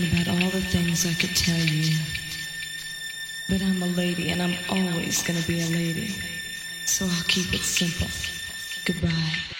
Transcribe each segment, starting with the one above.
thinking about all the things I could tell you. But I'm a lady and I'm always gonna be a lady. So I'll keep it simple. Goodbye.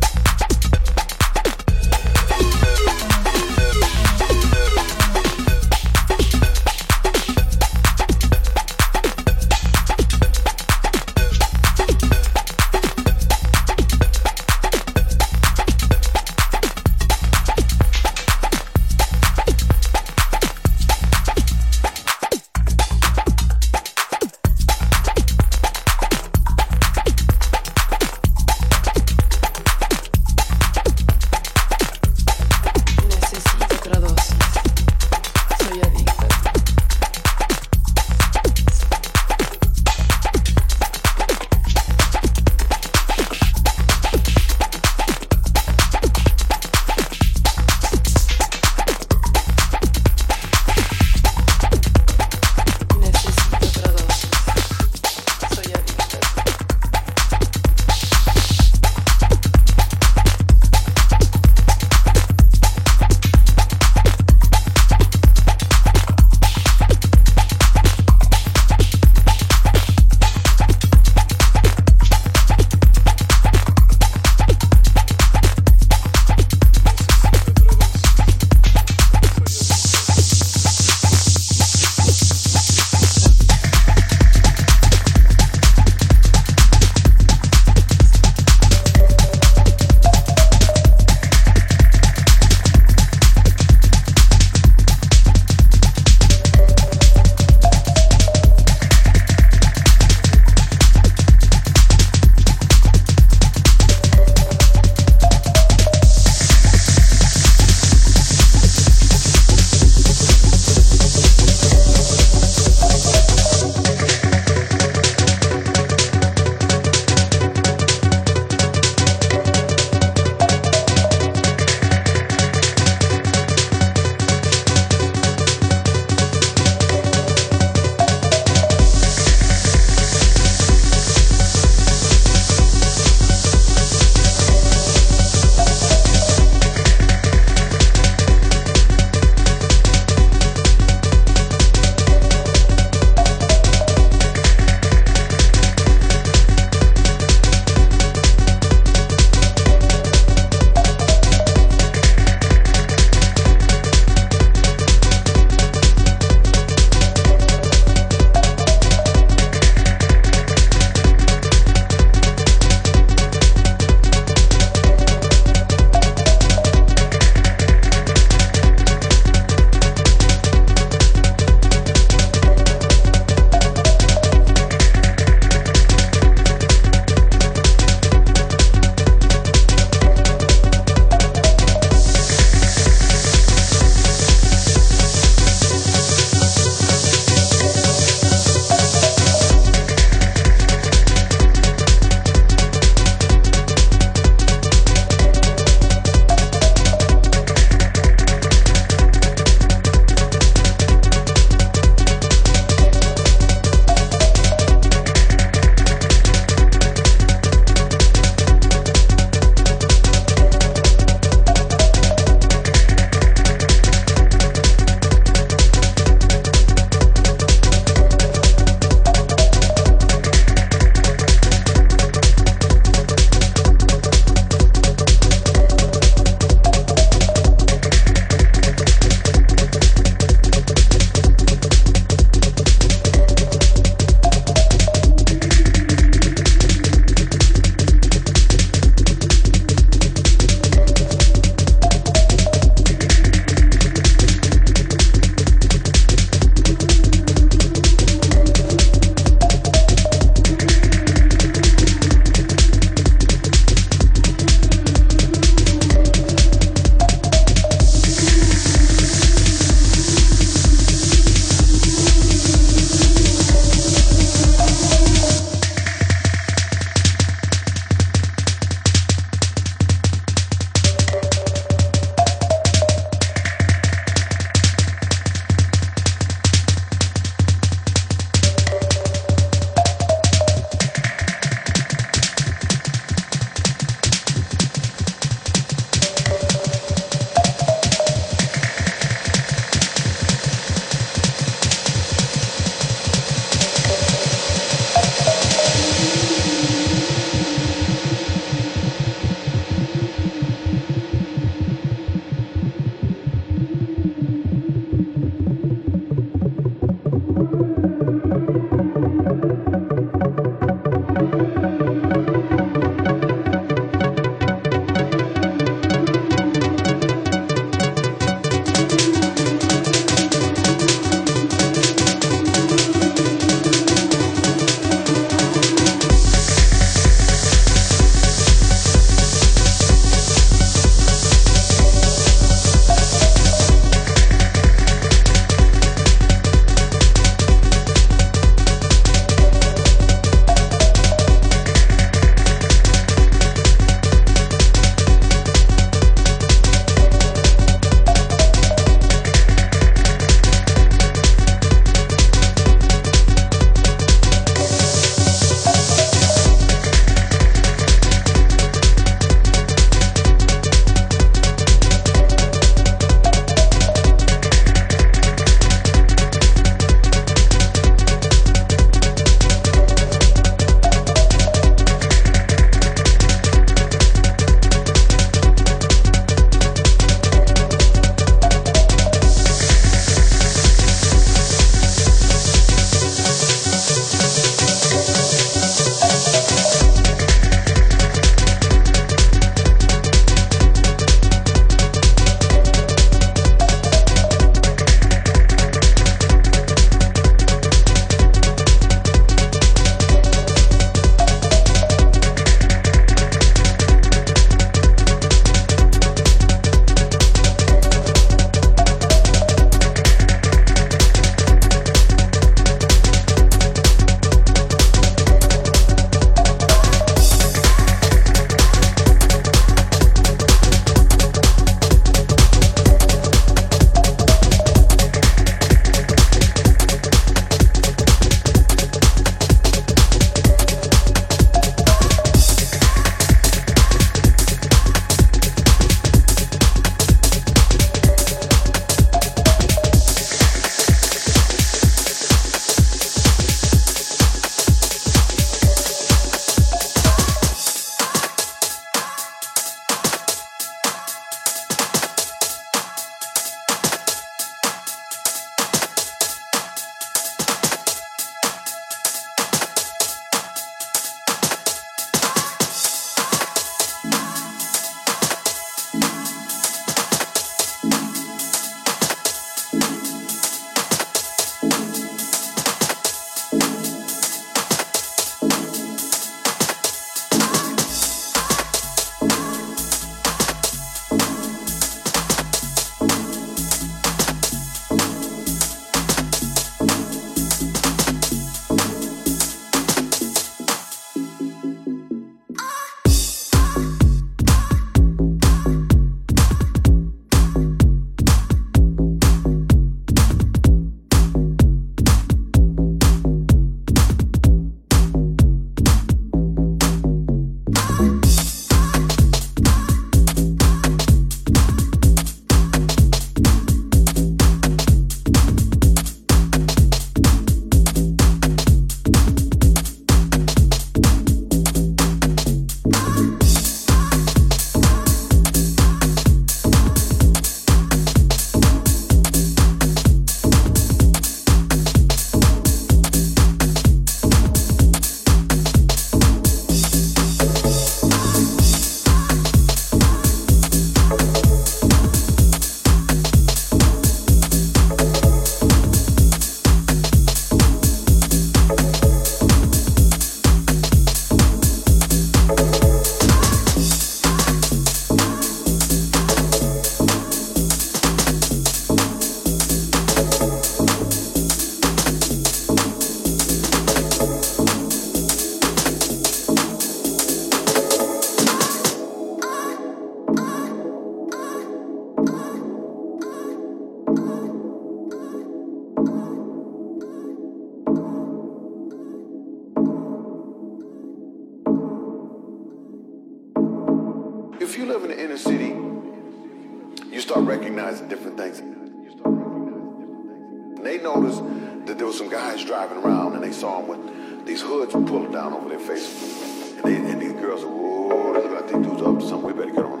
And, they, and these girls, about to take dudes up somewhere better get on.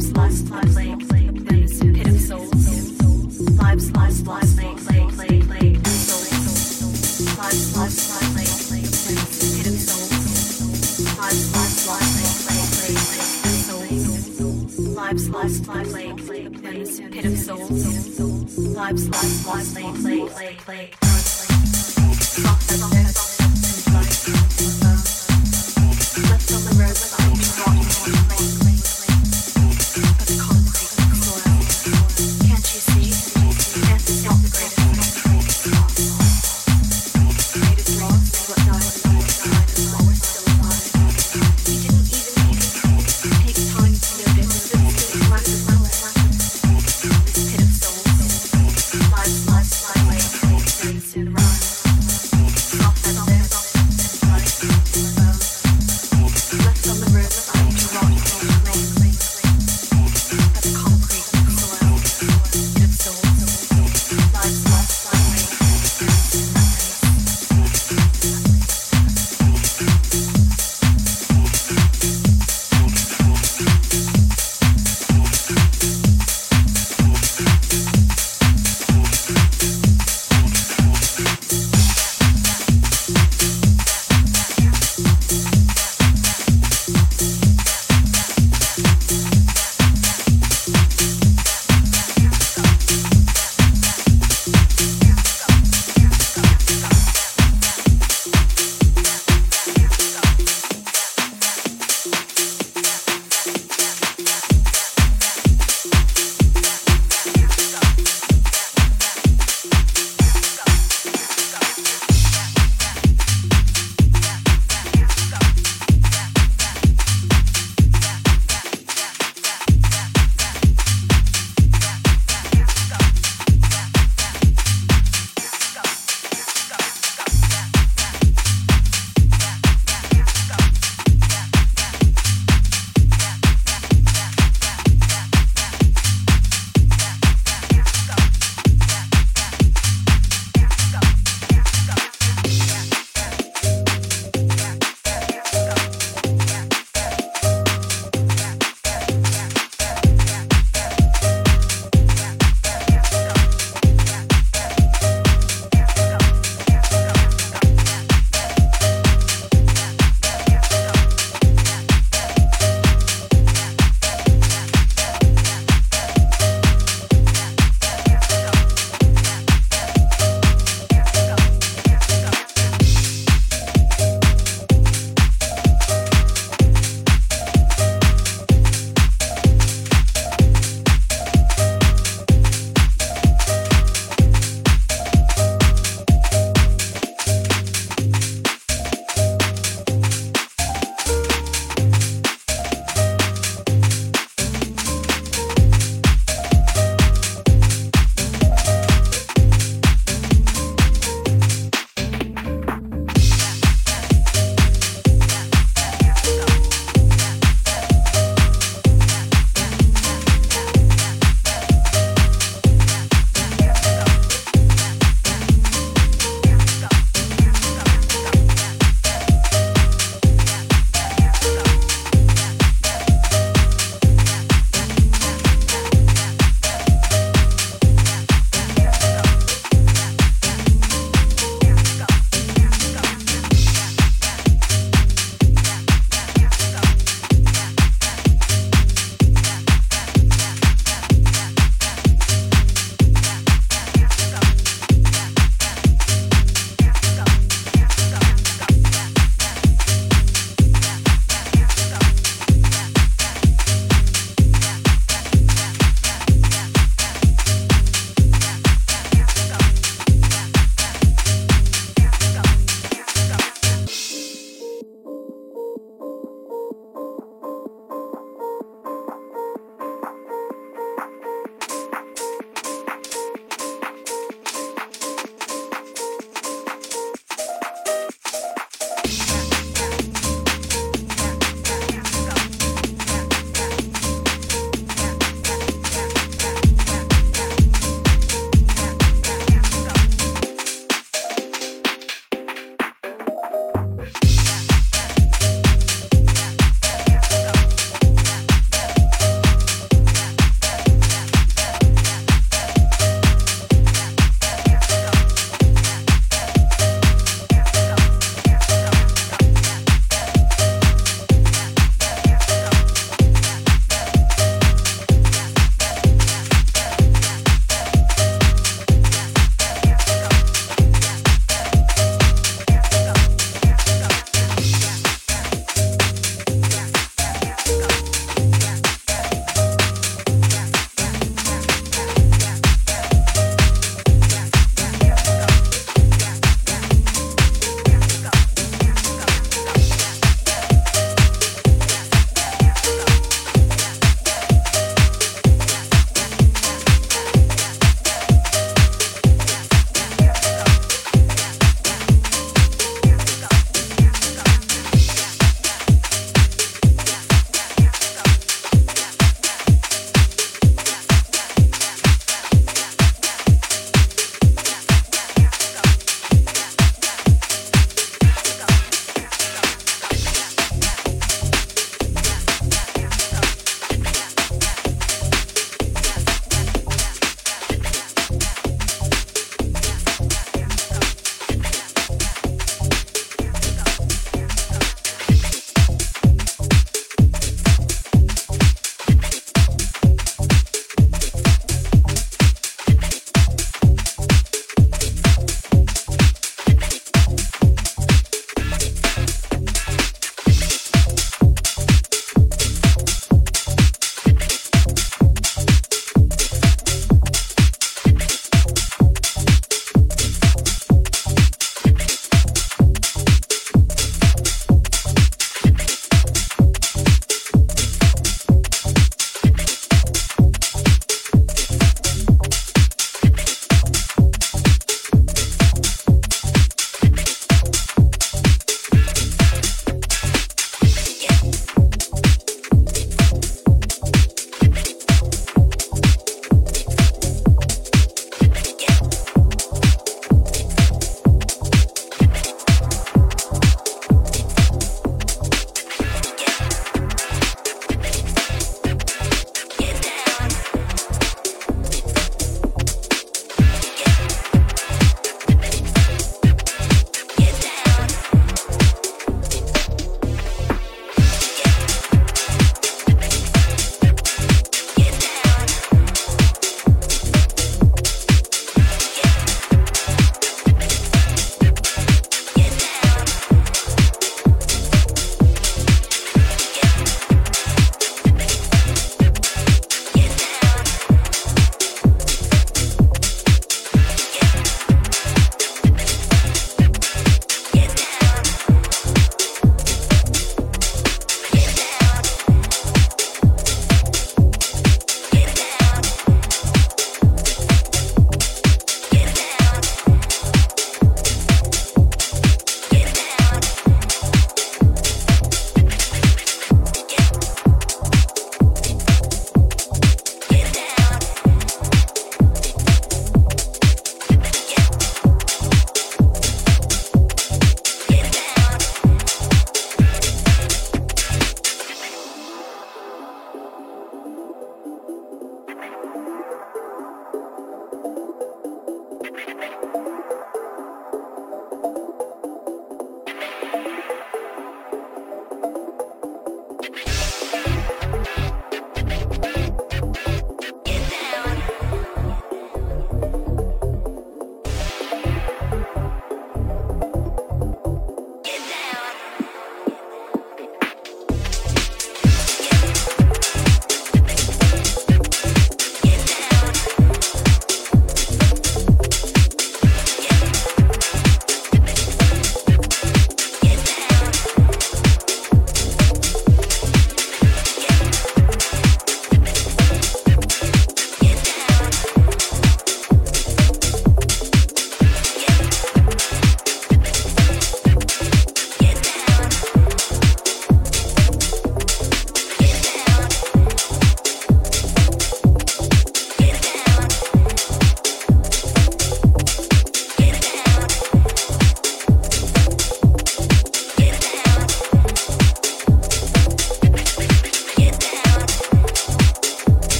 Slide, slide, lane, lane, lane. Pit of souls. Slide, slide, lane, lane, lane, lane. Slide, slide, slide, lane, lane, lane. Pit of souls. Slide, slide, lane, lane, lane, lane. Slide, slide, slide, lane, lane, lane. Pit of souls. Slide, slide, slide, lane, lane, lane, lane. Soft as death, soft as light. Left on the road, but I'm rotten on the